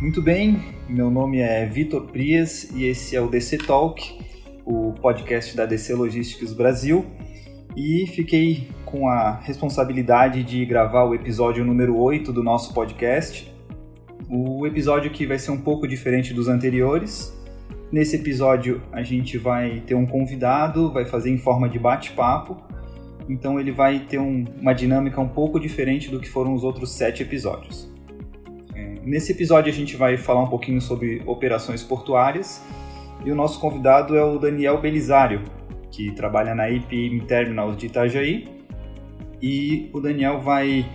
Muito bem, meu nome é Vitor Prias e esse é o DC Talk, o podcast da DC Logistics Brasil. E fiquei com a responsabilidade de gravar o episódio número 8 do nosso podcast. O episódio que vai ser um pouco diferente dos anteriores. Nesse episódio a gente vai ter um convidado, vai fazer em forma de bate-papo. Então ele vai ter um, uma dinâmica um pouco diferente do que foram os outros sete episódios. Nesse episódio a gente vai falar um pouquinho sobre operações portuárias e o nosso convidado é o Daniel Belisário, que trabalha na IPM Terminals de Itajaí. E o Daniel vai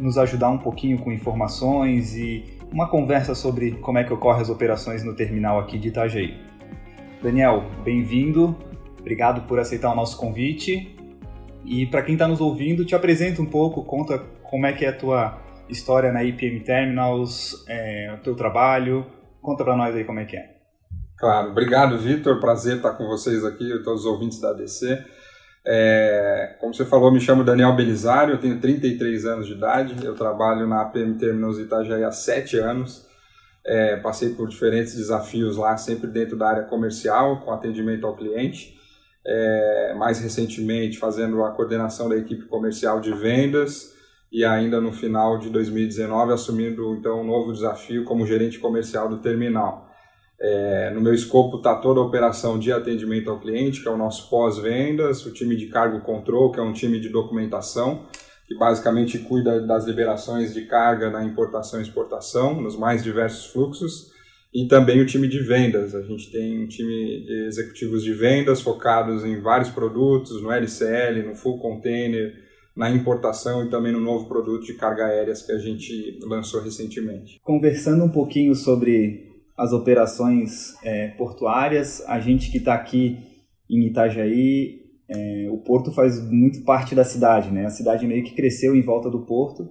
nos ajudar um pouquinho com informações e uma conversa sobre como é que ocorrem as operações no terminal aqui de Itajaí. Daniel, bem-vindo, obrigado por aceitar o nosso convite. E para quem está nos ouvindo, te apresenta um pouco, conta como é que é a tua história na IPM Terminals, é, o teu trabalho. Conta para nós aí como é que é. Claro, obrigado Vitor, prazer estar com vocês aqui, todos os ouvintes da ADC. É, como você falou, me chamo Daniel Belisário, eu tenho 33 anos de idade, eu trabalho na APM Terminals Itajaí há 7 anos. É, passei por diferentes desafios lá, sempre dentro da área comercial, com atendimento ao cliente. É, mais recentemente, fazendo a coordenação da equipe comercial de vendas e ainda no final de 2019 assumindo então um novo desafio como gerente comercial do terminal. É, no meu escopo está toda a operação de atendimento ao cliente, que é o nosso pós-vendas, o time de cargo control, que é um time de documentação, que basicamente cuida das liberações de carga na importação e exportação, nos mais diversos fluxos, e também o time de vendas. A gente tem um time de executivos de vendas focados em vários produtos, no LCL, no full container, na importação e também no novo produto de carga aéreas que a gente lançou recentemente. Conversando um pouquinho sobre as operações é, portuárias, a gente que está aqui em Itajaí, é, o porto faz muito parte da cidade, né? A cidade meio que cresceu em volta do porto,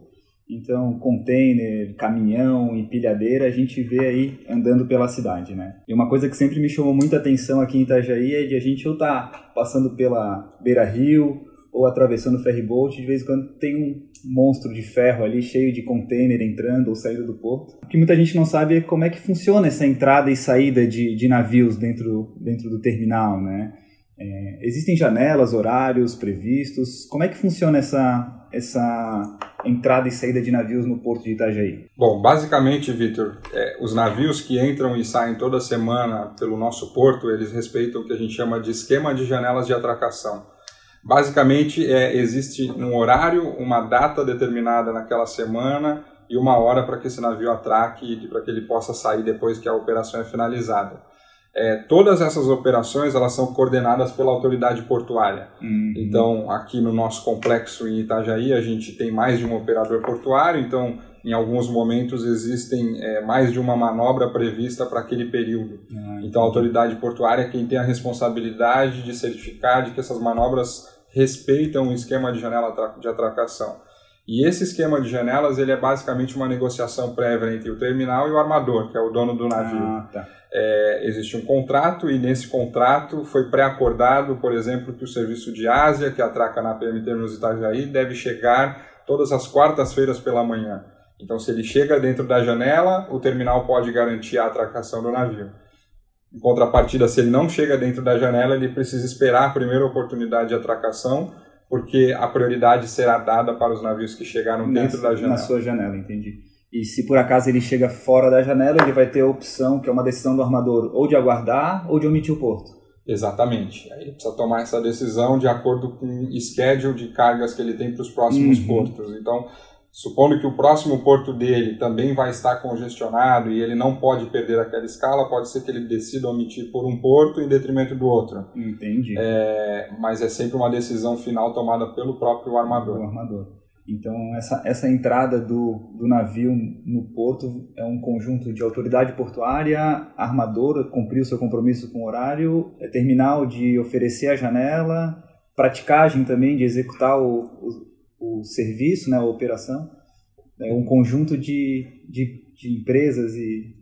então container, caminhão, empilhadeira, a gente vê aí andando pela cidade, né? E uma coisa que sempre me chamou muita atenção aqui em Itajaí é de a gente ou tá passando pela Beira Rio ou atravessando o ferryboat, de vez em quando tem um monstro de ferro ali cheio de container entrando ou saindo do porto. O que muita gente não sabe é como é que funciona essa entrada e saída de, de navios dentro, dentro do terminal, né? É, existem janelas, horários previstos? Como é que funciona essa, essa entrada e saída de navios no porto de Itajaí? Bom, basicamente, Vitor, é, os navios que entram e saem toda semana pelo nosso porto, eles respeitam o que a gente chama de esquema de janelas de atracação. Basicamente, é, existe um horário, uma data determinada naquela semana e uma hora para que esse navio atraque e para que ele possa sair depois que a operação é finalizada. É, todas essas operações elas são coordenadas pela autoridade portuária. Uhum. Então, aqui no nosso complexo em Itajaí, a gente tem mais de um operador portuário, então em alguns momentos existem é, mais de uma manobra prevista para aquele período. Ah, então a autoridade portuária é quem tem a responsabilidade de certificar de que essas manobras respeitam o esquema de janela de atracação. E esse esquema de janelas ele é basicamente uma negociação prévia entre o terminal e o armador, que é o dono do navio. Ah, tá. é, existe um contrato e nesse contrato foi pré-acordado, por exemplo, que o serviço de Ásia, que atraca na PM Terminus Itajaí, deve chegar todas as quartas-feiras pela manhã. Então, se ele chega dentro da janela, o terminal pode garantir a atracação do navio. Em contrapartida, se ele não chega dentro da janela, ele precisa esperar a primeira oportunidade de atracação, porque a prioridade será dada para os navios que chegaram dentro da janela. Na sua janela, entendi. E se por acaso ele chega fora da janela, ele vai ter a opção, que é uma decisão do armador, ou de aguardar ou de omitir o porto. Exatamente. Aí ele precisa tomar essa decisão de acordo com o schedule de cargas que ele tem para os próximos uhum. portos. Então, Supondo que o próximo porto dele também vai estar congestionado e ele não pode perder aquela escala, pode ser que ele decida omitir por um porto em detrimento do outro. Entendi. É, mas é sempre uma decisão final tomada pelo próprio armador. O armador. Então, essa, essa entrada do, do navio no porto é um conjunto de autoridade portuária, armador, cumprir o seu compromisso com o horário, é terminal de oferecer a janela, praticagem também de executar o, o o serviço, né, a operação, é um conjunto de, de, de empresas e,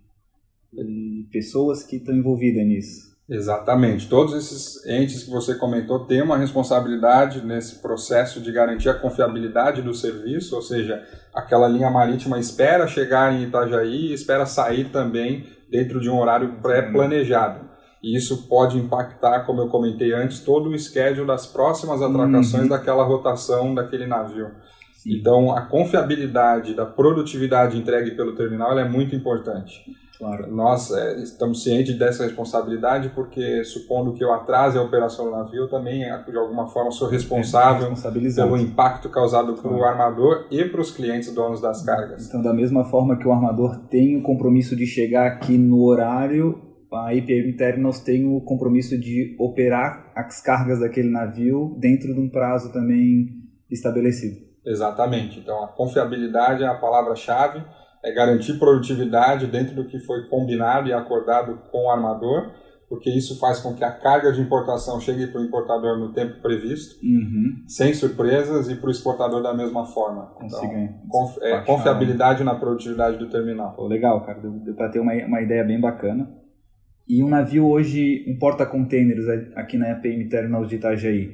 e, pessoas que estão envolvidas nisso. Exatamente. Todos esses entes que você comentou têm uma responsabilidade nesse processo de garantir a confiabilidade do serviço, ou seja, aquela linha marítima espera chegar em Itajaí e espera sair também dentro de um horário pré-planejado. E isso pode impactar, como eu comentei antes, todo o schedule das próximas atracações uhum. daquela rotação daquele navio. Sim. Então, a confiabilidade da produtividade entregue pelo terminal é muito importante. Claro. Nós é, estamos cientes dessa responsabilidade porque, supondo que eu atrase a operação do navio, também, de alguma forma, sou responsável é, pelo impacto causado para o armador e para os clientes donos das cargas. Então, da mesma forma que o armador tem o compromisso de chegar aqui no horário, a IPM Terminals tem o compromisso de operar as cargas daquele navio dentro de um prazo também estabelecido. Exatamente. Então, a confiabilidade é a palavra-chave é garantir produtividade dentro do que foi combinado e acordado com o armador, porque isso faz com que a carga de importação chegue para o importador no tempo previsto, uhum. sem surpresas, e para o exportador da mesma forma. Então, conf, é, confiabilidade na produtividade do terminal. Legal, cara, deu para ter uma, uma ideia bem bacana. E um navio hoje, um porta-containers aqui na EPM Terminals de Itajaí,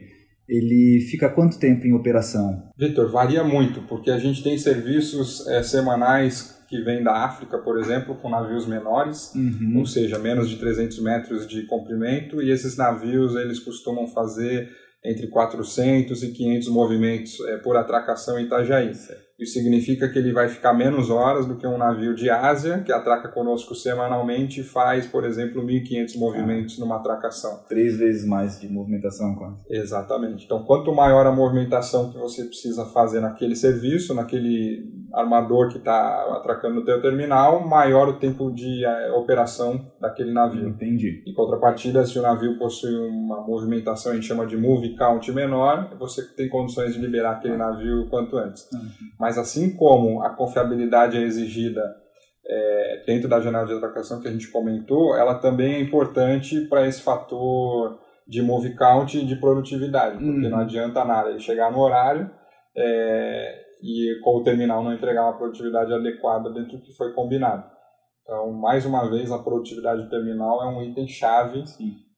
ele fica quanto tempo em operação? Vitor, varia muito, porque a gente tem serviços é, semanais que vêm da África, por exemplo, com navios menores, uhum. ou seja, menos de 300 metros de comprimento, e esses navios eles costumam fazer entre 400 e 500 movimentos é, por atracação em Itajaí. Certo. Isso significa que ele vai ficar menos horas do que um navio de Ásia, que atraca conosco semanalmente e faz, por exemplo, 1.500 movimentos ah, numa atracação. Três vezes mais de movimentação, quase. Exatamente. Então, quanto maior a movimentação que você precisa fazer naquele serviço, naquele armador que está atracando no teu terminal, maior o tempo de é, operação daquele navio. Entendi. Em contrapartida, se o navio possui uma movimentação, a gente chama de move count menor, você tem condições de liberar aquele navio o quanto antes. Uhum. Mas assim como a confiabilidade é exigida é, dentro da janela de atracação que a gente comentou, ela também é importante para esse fator de move count e de produtividade, porque uhum. não adianta nada ele chegar no horário é, e com o terminal não entregar uma produtividade adequada dentro do que foi combinado. Então, mais uma vez, a produtividade do terminal é um item chave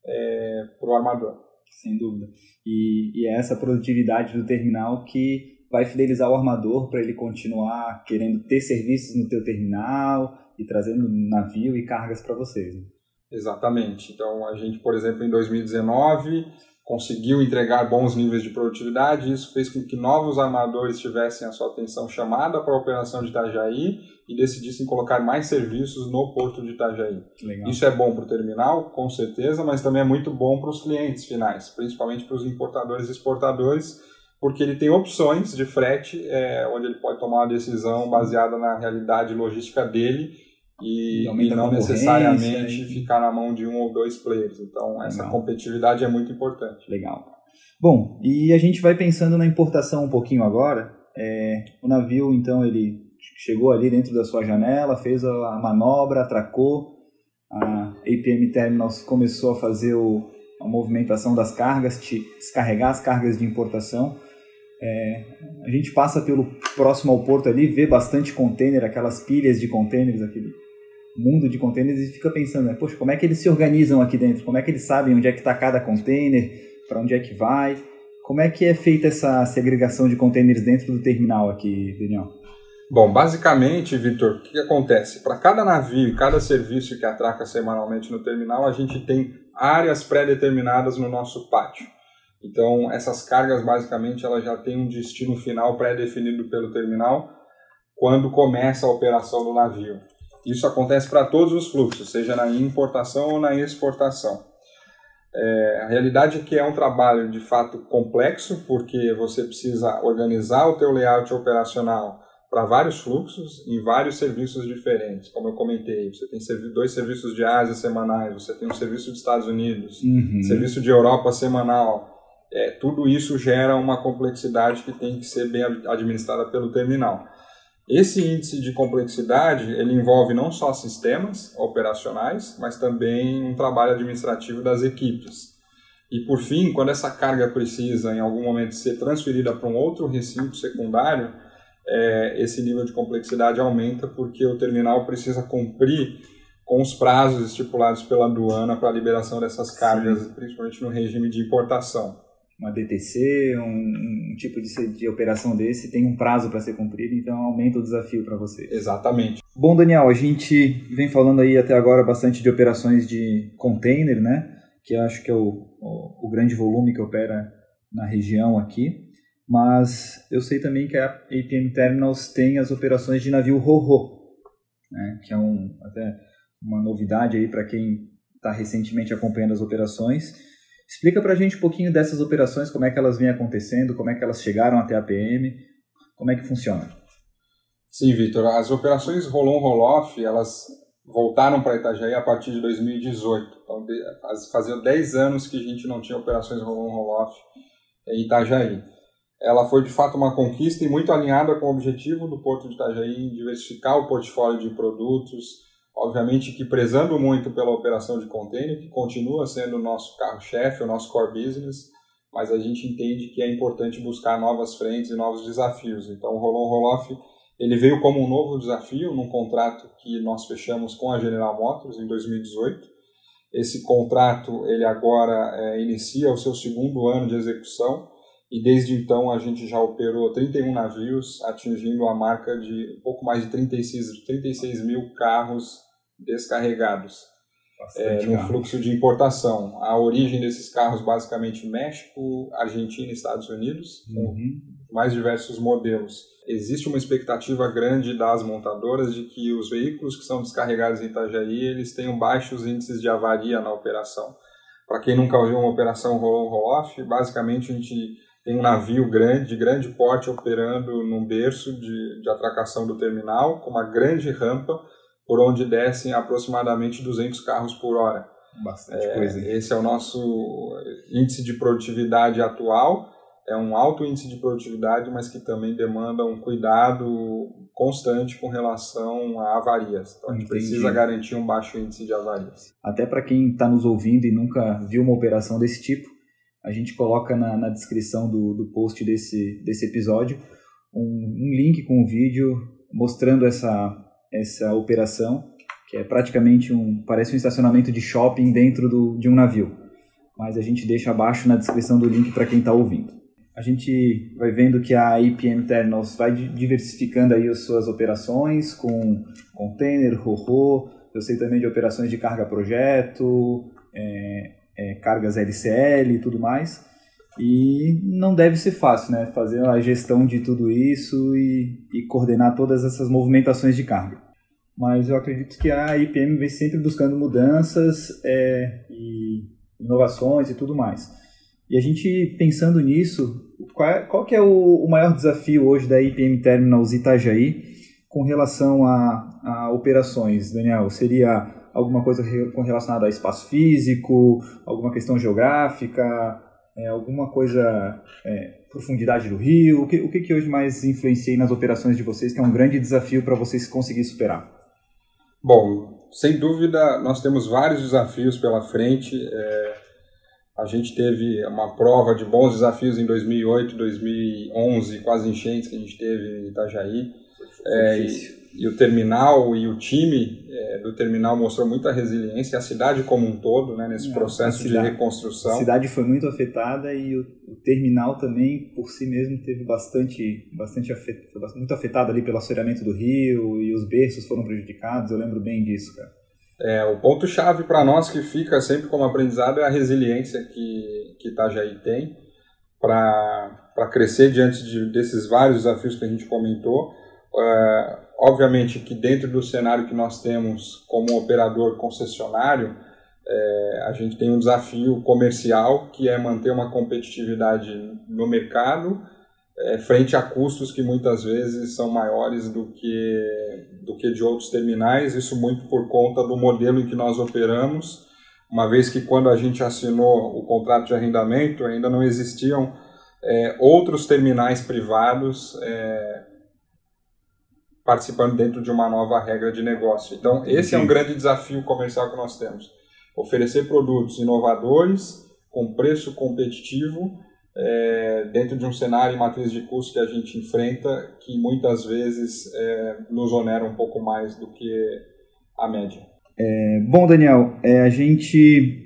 é, para o armador. Sem dúvida. E, e é essa produtividade do terminal que vai fidelizar o armador para ele continuar querendo ter serviços no teu terminal e trazendo navio e cargas para vocês. Né? Exatamente. Então, a gente, por exemplo, em 2019 conseguiu entregar bons níveis de produtividade, isso fez com que novos armadores tivessem a sua atenção chamada para a operação de Itajaí e decidissem colocar mais serviços no porto de Itajaí. Legal. Isso é bom para o terminal, com certeza, mas também é muito bom para os clientes finais, principalmente para os importadores e exportadores, porque ele tem opções de frete, é, onde ele pode tomar uma decisão baseada na realidade logística dele e, e não necessariamente e... ficar na mão de um ou dois players. Então, essa Legal. competitividade é muito importante. Legal. Bom, e a gente vai pensando na importação um pouquinho agora. É, o navio, então, ele chegou ali dentro da sua janela, fez a manobra, atracou, a APM Terminals começou a fazer o, a movimentação das cargas, descarregar as cargas de importação. É, a gente passa pelo próximo ao porto ali, vê bastante container, aquelas pilhas de containers, aquele mundo de containers e fica pensando, né, poxa, como é que eles se organizam aqui dentro? Como é que eles sabem onde é que está cada container, para onde é que vai? Como é que é feita essa segregação de containers dentro do terminal aqui, Daniel? Bom, basicamente, Vitor, o que acontece? Para cada navio e cada serviço que atraca semanalmente no terminal, a gente tem áreas pré-determinadas no nosso pátio. Então, essas cargas, basicamente, elas já têm um destino final pré-definido pelo terminal quando começa a operação do navio. Isso acontece para todos os fluxos, seja na importação ou na exportação. É, a realidade é que é um trabalho de fato complexo, porque você precisa organizar o teu layout operacional para vários fluxos em vários serviços diferentes. Como eu comentei, você tem dois serviços de Ásia semanais, você tem um serviço dos Estados Unidos, uhum. serviço de Europa semanal. É, tudo isso gera uma complexidade que tem que ser bem administrada pelo terminal. Esse índice de complexidade ele envolve não só sistemas operacionais, mas também um trabalho administrativo das equipes. E por fim, quando essa carga precisa em algum momento ser transferida para um outro recinto secundário, é, esse nível de complexidade aumenta porque o terminal precisa cumprir com os prazos estipulados pela aduana para a liberação dessas cargas, Sim. principalmente no regime de importação. Uma DTC, um, um tipo de, de, operação desse tem um prazo para ser cumprido, então aumenta o desafio para você. Exatamente. Bom, Daniel, a gente vem falando aí até agora bastante de operações de container, né? Que acho que é o, o, o grande volume que opera na região aqui mas eu sei também que a APM Terminals tem as operações de navio ro-ro, né, que é um, até uma novidade aí para quem está recentemente acompanhando as operações. Explica para a gente um pouquinho dessas operações, como é que elas vêm acontecendo, como é que elas chegaram até a PM, como é que funciona. Sim, Vitor. As operações roll-on, roll-off, elas voltaram para Itajaí a partir de 2018. Então, fazia 10 anos que a gente não tinha operações roll-on, roll-off em Itajaí ela foi de fato uma conquista e muito alinhada com o objetivo do Porto de Itajaí em diversificar o portfólio de produtos, obviamente que prezando muito pela operação de container, que continua sendo o nosso carro-chefe, o nosso core business, mas a gente entende que é importante buscar novas frentes e novos desafios. Então o Rolon Roloff ele veio como um novo desafio num contrato que nós fechamos com a General Motors em 2018. Esse contrato ele agora é, inicia o seu segundo ano de execução e desde então a gente já operou 31 navios, atingindo a marca de um pouco mais de 36, 36 mil carros descarregados é, no fluxo de importação. A origem desses carros basicamente México, Argentina e Estados Unidos, uhum. com mais diversos modelos. Existe uma expectativa grande das montadoras de que os veículos que são descarregados em Itajaí eles tenham baixos índices de avaria na operação. Para quem nunca viu uma operação roll-on roll-off, basicamente a gente tem um navio grande, de grande porte operando num berço de, de atracação do terminal, com uma grande rampa por onde descem aproximadamente 200 carros por hora. Bastante é, coisa. Esse é o nosso índice de produtividade atual. É um alto índice de produtividade, mas que também demanda um cuidado constante com relação a avarias. Então a gente Entendi. precisa garantir um baixo índice de avarias. Até para quem está nos ouvindo e nunca viu uma operação desse tipo, a gente coloca na, na descrição do, do post desse, desse episódio um, um link com o um vídeo mostrando essa, essa operação, que é praticamente um, parece um estacionamento de shopping dentro do, de um navio. Mas a gente deixa abaixo na descrição do link para quem está ouvindo. A gente vai vendo que a IPM Terminals vai diversificando aí as suas operações com container, ro-ro, eu sei também de operações de carga projeto, é, é, cargas LCL e tudo mais. E não deve ser fácil, né? Fazer a gestão de tudo isso e, e coordenar todas essas movimentações de carga. Mas eu acredito que a IPM vem sempre buscando mudanças é, e inovações e tudo mais. E a gente pensando nisso, qual, é, qual que é o, o, maior desafio hoje da IPM Terminals Itajaí com relação a, a operações, Daniel? Seria alguma coisa relacionada a espaço físico, alguma questão geográfica, é, alguma coisa, é, profundidade do rio? O que, o que, que hoje mais influencia nas operações de vocês, que é um grande desafio para vocês conseguir superar? Bom, sem dúvida, nós temos vários desafios pela frente. É, a gente teve uma prova de bons desafios em 2008, 2011, quase enchentes que a gente teve em Itajaí. Foi, é, e o terminal e o time é, do terminal mostrou muita resiliência, a cidade como um todo, né, nesse é, processo cidade, de reconstrução. A cidade foi muito afetada e o, o, terminal também, por si mesmo, teve bastante, bastante afet, muito afetado ali pelo assoreamento do rio e os berços foram prejudicados, eu lembro bem disso, cara. É, o ponto-chave para nós que fica sempre como aprendizado é a resiliência que, que Itajaí tem para crescer diante de, desses vários desafios que a gente comentou. Uh, obviamente que dentro do cenário que nós temos como operador concessionário, é, a gente tem um desafio comercial que é manter uma competitividade no mercado é, frente a custos que muitas vezes são maiores do que, do que de outros terminais, isso muito por conta do modelo em que nós operamos, uma vez que quando a gente assinou o contrato de arrendamento ainda não existiam é, outros terminais privados é, participando dentro de uma nova regra de negócio. Então, esse Sim. é um grande desafio comercial que nós temos. Oferecer produtos inovadores, com preço competitivo, é, dentro de um cenário e matriz de custo que a gente enfrenta, que muitas vezes é, nos onera um pouco mais do que a média. É, bom, Daniel, é, a gente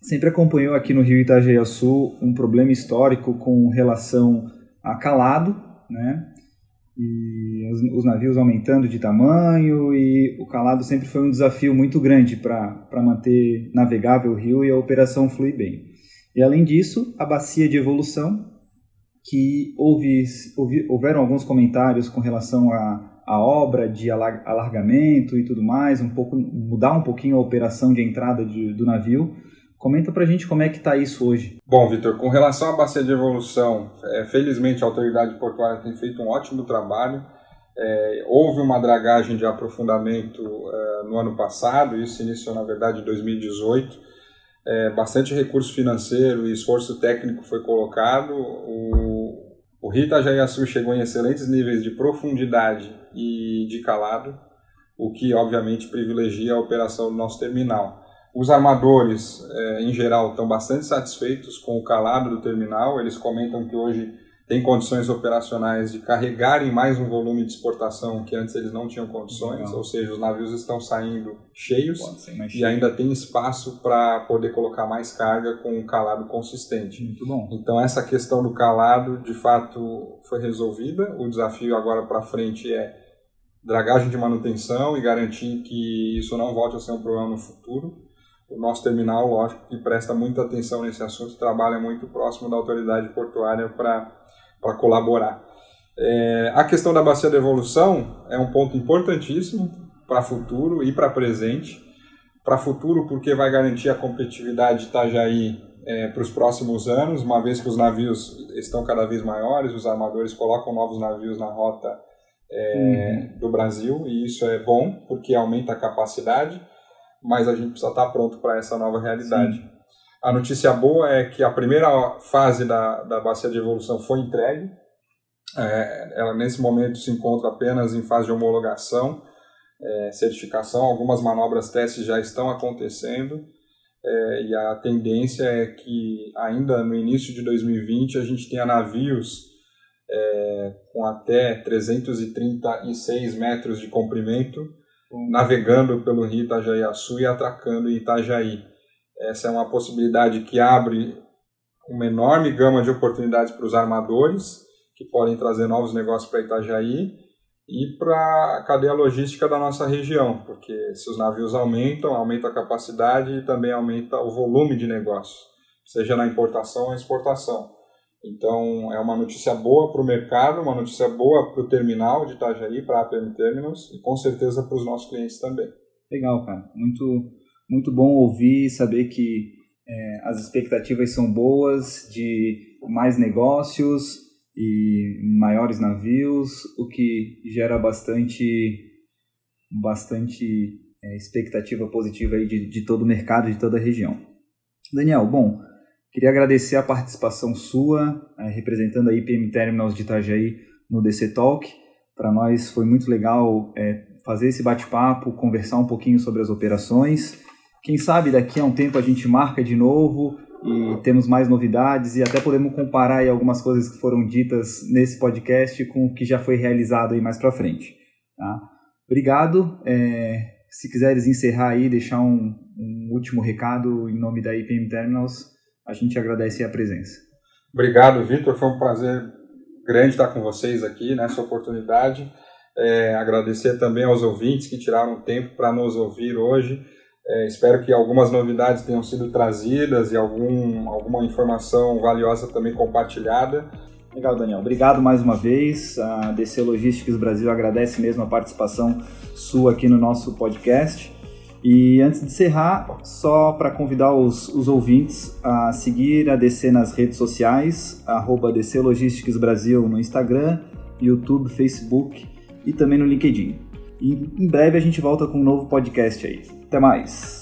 sempre acompanhou aqui no Rio Itajaí-Sul um problema histórico com relação a calado, né? E os, os, navios aumentando de tamanho e o calado sempre foi um desafio muito grande para manter navegável o rio e a operação fluir bem. E além disso, a bacia de evolução, que houve, houve houveram alguns comentários com relação a a obra de alargamento e tudo mais, um pouco mudar um pouquinho a operação de entrada de, do navio. Comenta para a gente como é que está isso hoje. Bom, Vitor, com relação à bacia de evolução, é, felizmente a autoridade portuária tem feito um ótimo trabalho. É, houve uma dragagem de aprofundamento é, no ano passado, isso iniciou na verdade em 2018. É, bastante recurso financeiro e esforço técnico foi colocado. O, o Rio Itajaí-Açu chegou em excelentes níveis de profundidade e de calado, o que obviamente privilegia a operação do nosso terminal. Os armadores, eh, em geral, estão bastante satisfeitos com o calado do terminal. Eles comentam que hoje tem condições operacionais de carregarem mais um volume de exportação que antes eles não tinham condições, ou seja, os navios estão saindo cheios e ainda tem espaço para poder colocar mais carga com um calado consistente. Muito bom. Então essa questão do calado, de fato, foi resolvida. O desafio agora para frente é dragagem de manutenção e garantir que isso não volte a ser um problema no futuro. O nosso terminal, lógico, que presta muita atenção nesse assunto, trabalha muito próximo da autoridade portuária para colaborar. É, a questão da bacia de evolução é um ponto importantíssimo para futuro e para presente. Para futuro, porque vai garantir a competitividade de Itajaí é, para os próximos anos, uma vez que os navios estão cada vez maiores, os armadores colocam novos navios na rota é, uhum. do Brasil, e isso é bom, porque aumenta a capacidade, mas a gente precisa estar pronto para essa nova realidade. Sim. A notícia boa é que a primeira fase da, da bacia de evolução foi entregue, é, ela nesse momento se encontra apenas em fase de homologação, é, certificação, algumas manobras testes já estão acontecendo, é, e a tendência é que ainda no início de 2020 a gente tenha navios é, com até 336 metros de comprimento, navegando pelo rio Itajaí-Açu e atracando em Itajaí. Essa é uma possibilidade que abre uma enorme gama de oportunidades para os armadores, que podem trazer novos negócios para Itajaí, e para a cadeia logística da nossa região, porque se os navios aumentam, aumenta a capacidade e também aumenta o volume de negócio, seja na importação ou exportação. Então, é uma notícia boa para o mercado, uma notícia boa para o terminal de Itajaí, para a APM Terminals e com certeza para os nossos clientes também. Legal, cara. Muito, muito bom ouvir e saber que é, as expectativas são boas de mais negócios e maiores navios, o que gera bastante, bastante é, expectativa positiva aí de, de todo o mercado, de toda a região. Daniel, bom, Queria agradecer a participação sua, eh, representando a IPM Terminals de Itajaí no DC Talk. Para nós foi muito legal é, fazer esse bate-papo, conversar um pouquinho sobre as operações. Quem sabe daqui a um tempo a gente marca de novo e temos mais novidades e até podemos comparar algumas coisas que foram ditas nesse podcast com o que já foi realizado aí mais para frente. Tá? Obrigado. É, se quiseres encerrar aí, deixar um, um último recado em nome da IPM Terminals, a gente agradece a presença. Obrigado, Vitor. Foi um prazer grande estar com vocês aqui nessa oportunidade. É, agradecer também aos ouvintes que tiraram tempo para nos ouvir hoje. É, espero que algumas novidades tenham sido trazidas e algum, alguma informação valiosa também compartilhada. Legal, Daniel. Obrigado mais uma vez. A DC Logistics Brasil agradece mesmo a participação sua aqui no nosso podcast. E antes de encerrar, só para convidar os, os, ouvintes a seguir a DC nas redes sociais, arroba DC Logistics Brasil no Instagram, YouTube, Facebook e também no LinkedIn. E em breve a gente volta com um novo podcast aí. Até mais!